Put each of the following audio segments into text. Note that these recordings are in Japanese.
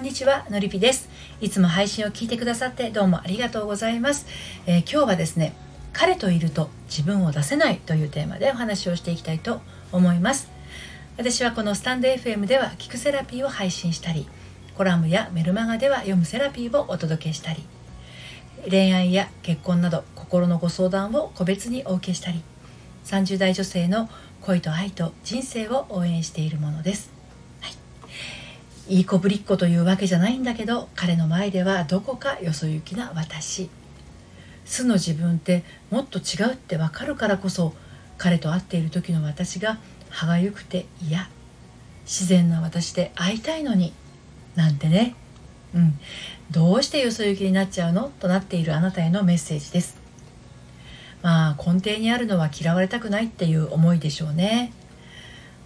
んにちはのりぴです。いつも配信を聞いてくださってどうもありがとうございます、えー、今日はですね彼といると自分を出せないというテーマでお話をしていきたいと思います。私はこのスタンド FM では聞くセラピーを配信したりコラムやメルマガでは読むセラピーをお届けしたり恋愛や結婚など心のご相談を個別にお受けしたり30代女性の恋と愛と人生を応援しているものです。いい子ぶりっ子というわけじゃないんだけど彼の前ではどこかよそ行きな私。素の自分ってもっと違うってわかるからこそ彼と会っている時の私が歯がゆくて嫌。自然な私で会いたいのに。なんてね。うん。どうしてよそ行きになっちゃうの？となっているあなたへのメッセージです。まあ根底にあるのは嫌われたくないっていう思いでしょうね。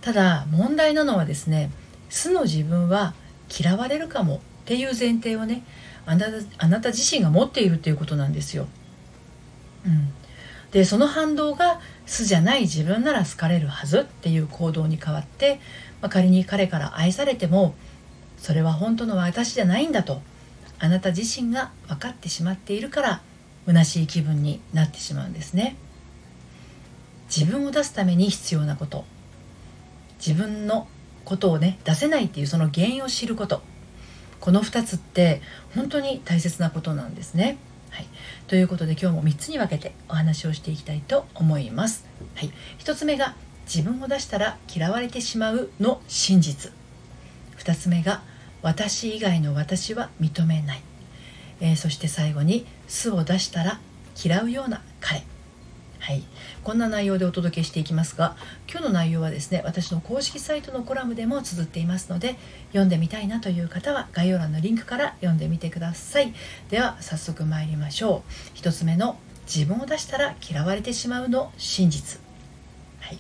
ただ問題なのはですね素の自分は嫌われるかもっていう前提をねあなたあなた自身が持っているっていうことなんですよ。うん、でその反動が素じゃない自分なら好かれるはずっていう行動に変わって、まあ、仮に彼から愛されてもそれは本当の私じゃないんだとあなた自身が分かってしまっているから虚しい気分になってしまうんですね。自分を出すために必要なこと自分のことをね出せないっていうその原因を知ること。この2つって本当に大切なことなんですね。はい、ということで今日も3つに分けてお話をしていきたいと思います。はい、1つ目が自分を出したら嫌われてしまうの真実。2つ目が私以外の私は認めない、えー、そして最後に素を出したら嫌うような彼。はい、こんな内容でお届けしていきますが今日の内容はですね私の公式サイトのコラムでも綴っていますので読んでみたいなという方は概要欄のリンクから読んでみてください。では早速参りましょう。1つ目の自分を出したら嫌われてしまうの真実、はい、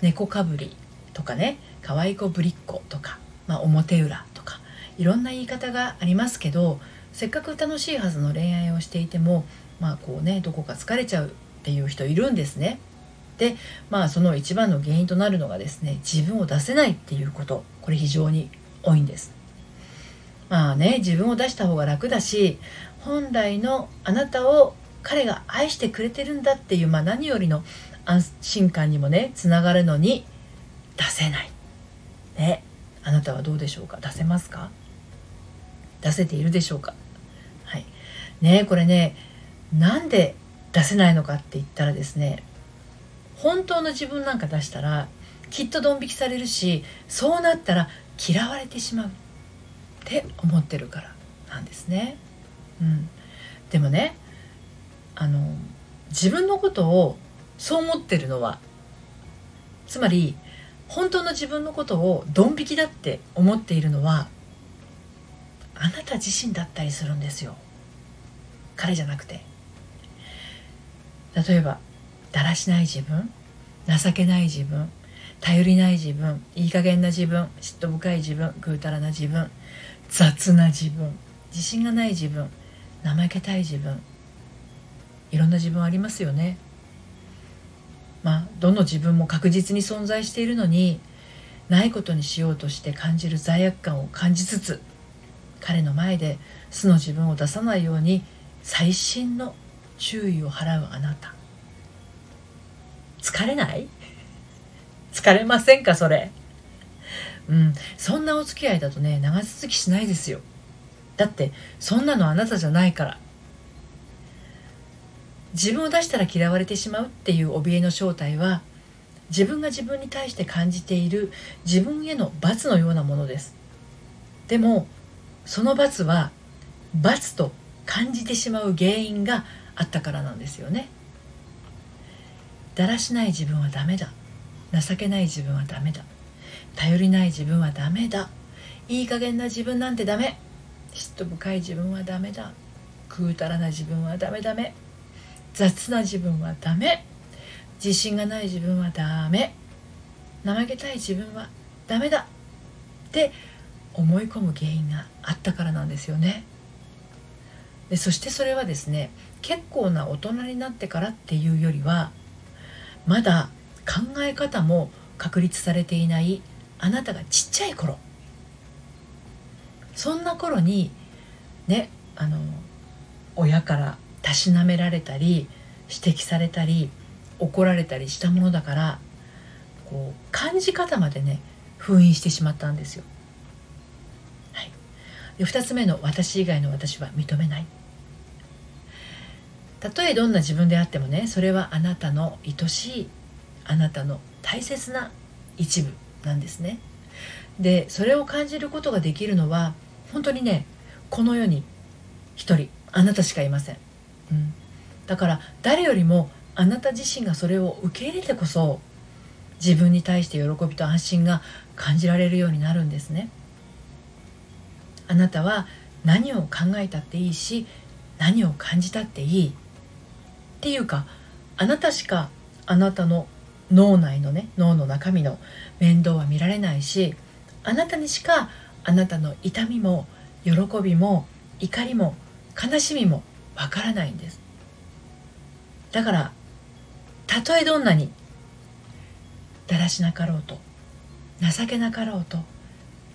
猫かぶりとかね可愛い子ぶりっ子とか、まあ、表裏とかいろんな言い方がありますけどせっかく楽しいはずの恋愛をしていてもまあこうねどこか疲れちゃうっていう人いるんですね。でまあその一番の原因となるのがですね自分を出せないっていうことこれ非常に多いんです。まあね自分を出した方が楽だし本来のあなたを彼が愛してくれてるんだっていう、まあ、何よりの安心感にもねつながるのに出せない。ねあなたはどうでしょうか？出せますか？出せているでしょうか？はいねこれねなんで出せないのかって言ったらですね本当の自分なんか出したらきっとドン引きされるしそうなったら嫌われてしまうって思ってるからなんですね。うん、でもねあの自分のことをそう思ってるのはつまり本当の自分のことをドン引きだって思っているのはあなた自身だったりするんですよ。彼じゃなくて。例えばだらしない自分情けない自分頼りない自分いい加減な自分嫉妬深い自分ぐうたらな自分雑な自分自信がない自分怠けたい自分いろんな自分ありますよね。まあどの自分も確実に存在しているのにないことにしようとして感じる罪悪感を感じつつ彼の前で素の自分を出さないように細心の注意を払うあなた。疲れない？疲れませんかそれ？うん。そんなお付き合いだとね長続きしないですよ。だってそんなのあなたじゃないから。自分を出したら嫌われてしまうっていう怯えの正体は自分が自分に対して感じている自分への罰のようなものです。でもその罰は罰と感じてしまう原因があったからなんですよね。だらしない自分はダメだ。情けない自分はダメだ。頼りない自分はダメだ。いい加減な自分なんてダメ。嫉妬深い自分はダメだ。くうたらな自分はダメダメ。雑な自分はダメ。自信がない自分はダメ。怠けたい自分はダメだ。って思い込む原因があったからなんですよね。でそしてそれはですね結構な大人になってからっていうよりはまだ考え方も確立されていないあなたがちっちゃい頃。そんな頃にねあの親からたしなめられたり指摘されたり怒られたりしたものだからこう感じ方までね封印してしまったんですよ。はい、で2つ目の「私以外の私は認めない」たとえどんな自分であってもねそれはあなたの愛しいあなたの大切な一部なんですね。でそれを感じることができるのは本当にねこの世に一人あなたしかいません、うん、だから誰よりもあなた自身がそれを受け入れてこそ自分に対して喜びと安心が感じられるようになるんですね。あなたは何を考えたっていいし何を感じたっていいっていうかあなたしかあなたの脳内のね脳の中身の面倒は見られないしあなたにしかあなたの痛みも喜びも怒りも悲しみもわからないんです。だからたとえどんなにだらしなかろうと情けなかろうと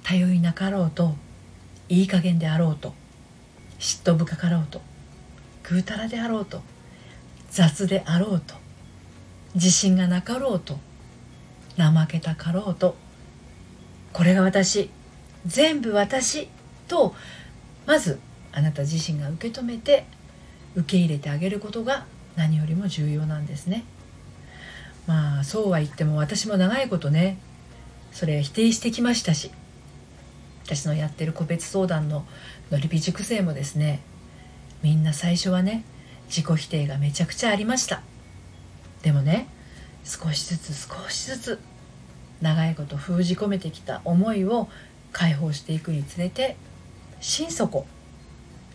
頼りなかろうといい加減であろうと嫉妬深かろうとぐうたらであろうと雑であろうと自信がなかろうと怠けたかろうとこれが私全部私とまずあなた自身が受け止めて受け入れてあげることが何よりも重要なんですね。まあそうは言っても私も長いことねそれ否定してきましたし私のやってる個別相談ののりぴ塾生もですねみんな最初はね自己否定がめちゃくちゃありました。でもね少しずつ少しずつ長いこと封じ込めてきた思いを解放していくにつれて心底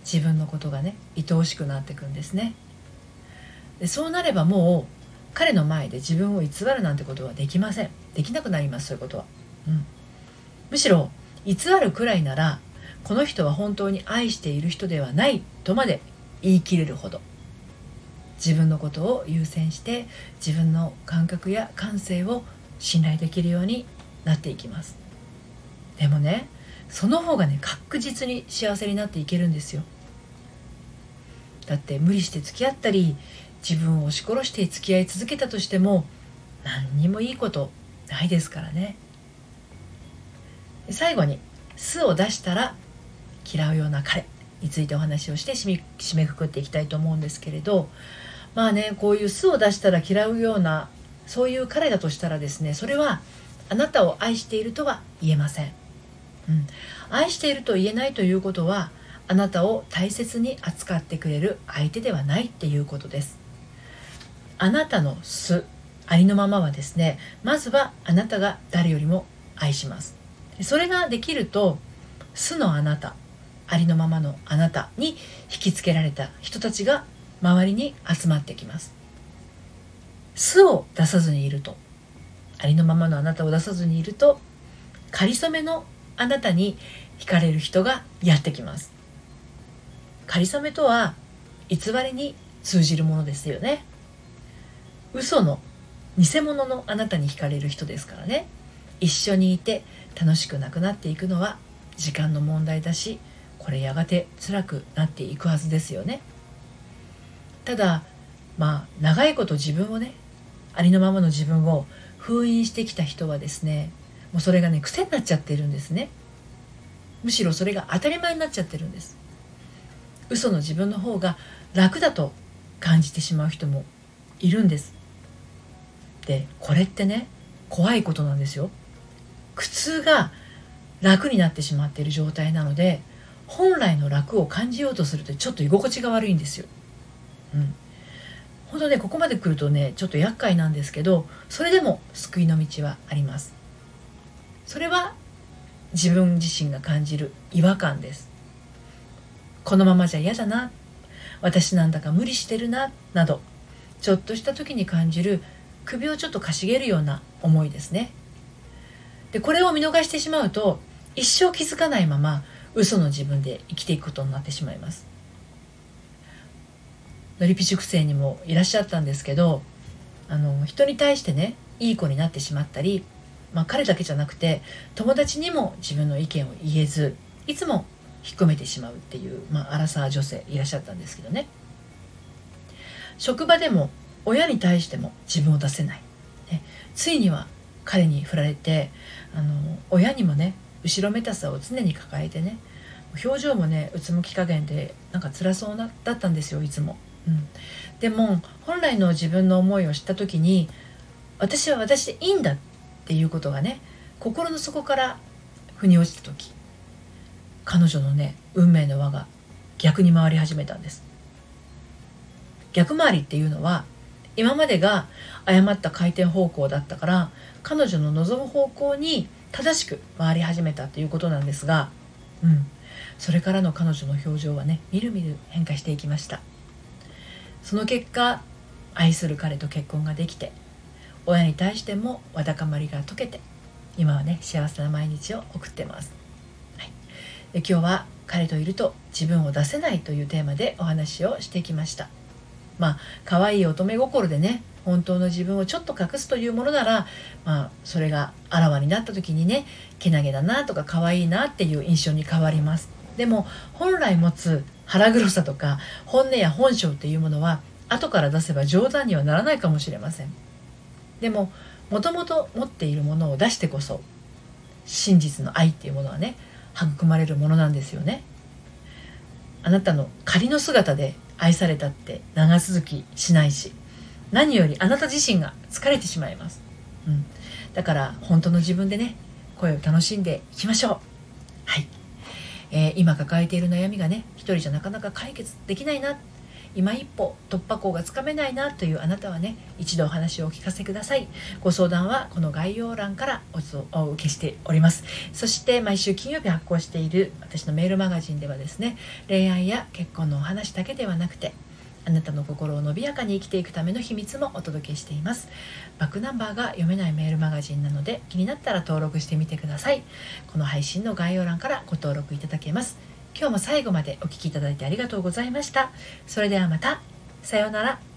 自分のことがね愛おしくなっていくんですね。でそうなればもう彼の前で自分を偽るなんてことはできません。できなくなりますそういうことは、うん、むしろ偽るくらいならこの人は本当に愛している人ではないとまで言い切れるほど。自分のことを優先して自分の感覚や感性を信頼できるようになっていきます。でもねその方がね確実に幸せになっていけるんですよ。だって無理して付き合ったり自分を押し殺して付き合い続けたとしても何にもいいことないですからね。最後に「巣を出したら嫌うような彼」についてお話をして締めくくっていきたいと思うんですけれどまあねこういう巣を出したら嫌うようなそういう彼だとしたらですねそれはあなたを愛しているとは言えません、うん、愛していると言えないということはあなたを大切に扱ってくれる相手ではないっていうことです。あなたの素ありのままはですねまずはあなたが誰よりも愛します。それができると素のあなたありのままのあなたに引きつけられた人たちが周りに集まってきます。素を出さずにいると。ありのままのあなたを出さずにいるとかりそめのあなたに惹かれる人がやってきます。かりそめとは偽りに通じるものですよね。嘘の偽物のあなたに惹かれる人ですからね。一緒にいて楽しくなくなっていくのは時間の問題だしこれやがて辛くなっていくはずですよね。ただまあ長いこと自分をねありのままの自分を封印してきた人はですねもうそれがね癖になっちゃってるんですね。むしろそれが当たり前になっちゃってるんです。嘘の自分の方が楽だと感じてしまう人もいるんです。でこれってね怖いことなんですよ。苦痛が楽になってしまっている状態なので本来の楽を感じようとするとちょっと居心地が悪いんですよ。うん、本当ねここまで来るとねちょっと厄介なんですけどそれでも救いの道はあります。それは自分自身が感じる違和感です。このままじゃ嫌だな。私なんだか無理してるな。などちょっとした時に感じる首をちょっとかしげるような思いですね。でこれを見逃してしまうと一生気づかないまま嘘の自分で生きていくことになってしまいます。のりぴ塾生にもいらっしゃったんですけどあの人に対してねいい子になってしまったり、まあ、彼だけじゃなくて友達にも自分の意見を言えずいつも引っ込めてしまうっていう、まあ、アラサー女性いらっしゃったんですけどね。職場でも親に対しても自分を出せない、ね、ついには彼に振られてあの親にもね後ろめたさを常に抱えてね表情もねうつむき加減でなんか辛そうなだったんですよいつも、うん、でも本来の自分の思いを知った時に私は私でいいんだっていうことがね心の底から腑に落ちた時彼女のね運命の輪が逆に回り始めたんです。逆回りっていうのは今までが誤った回転方向だったから彼女の望む方向に正しく回り始めたということなんですが、うん、それからの彼女の表情はねみるみる変化していきました。その結果愛する彼と結婚ができて親に対してもわだかまりが解けて今はね幸せな毎日を送ってます、はい、で今日は彼といると自分を出せないというテーマでお話をしてきました。まあ可愛い乙女心でね本当の自分をちょっと隠すというものなら、まあ、それがあらわになった時にねけなげだなとか可愛いなっていう印象に変わります。でも本来持つ腹黒さとか本音や本性っていうものは後から出せば冗談にはならないかもしれません。でももともと持っているものを出してこそ真実の愛っていうものはね育まれるものなんですよね。あなたの仮の姿で愛されたって長続きしないし何よりあなた自身が疲れてしまいます、うん、だから本当の自分でね声を楽しんでいきましょう。はい。えー、今抱えている悩みがね一人じゃなかなか解決できないな。今一歩突破口がつかめないなというあなたはね一度お話をお聞かせください。ご相談はこの概要欄からお受けしております。そして毎週金曜日発行している私のメールマガジンではですね恋愛や結婚のお話だけではなくてあなたの心を伸びやかに生きていくための秘密もお届けしています。バックナンバーが読めないメールマガジンなので気になったら登録してみてください。この配信の概要欄からご登録いただけます。今日も最後までお聴きいただいてありがとうございました。それではまた。さようなら。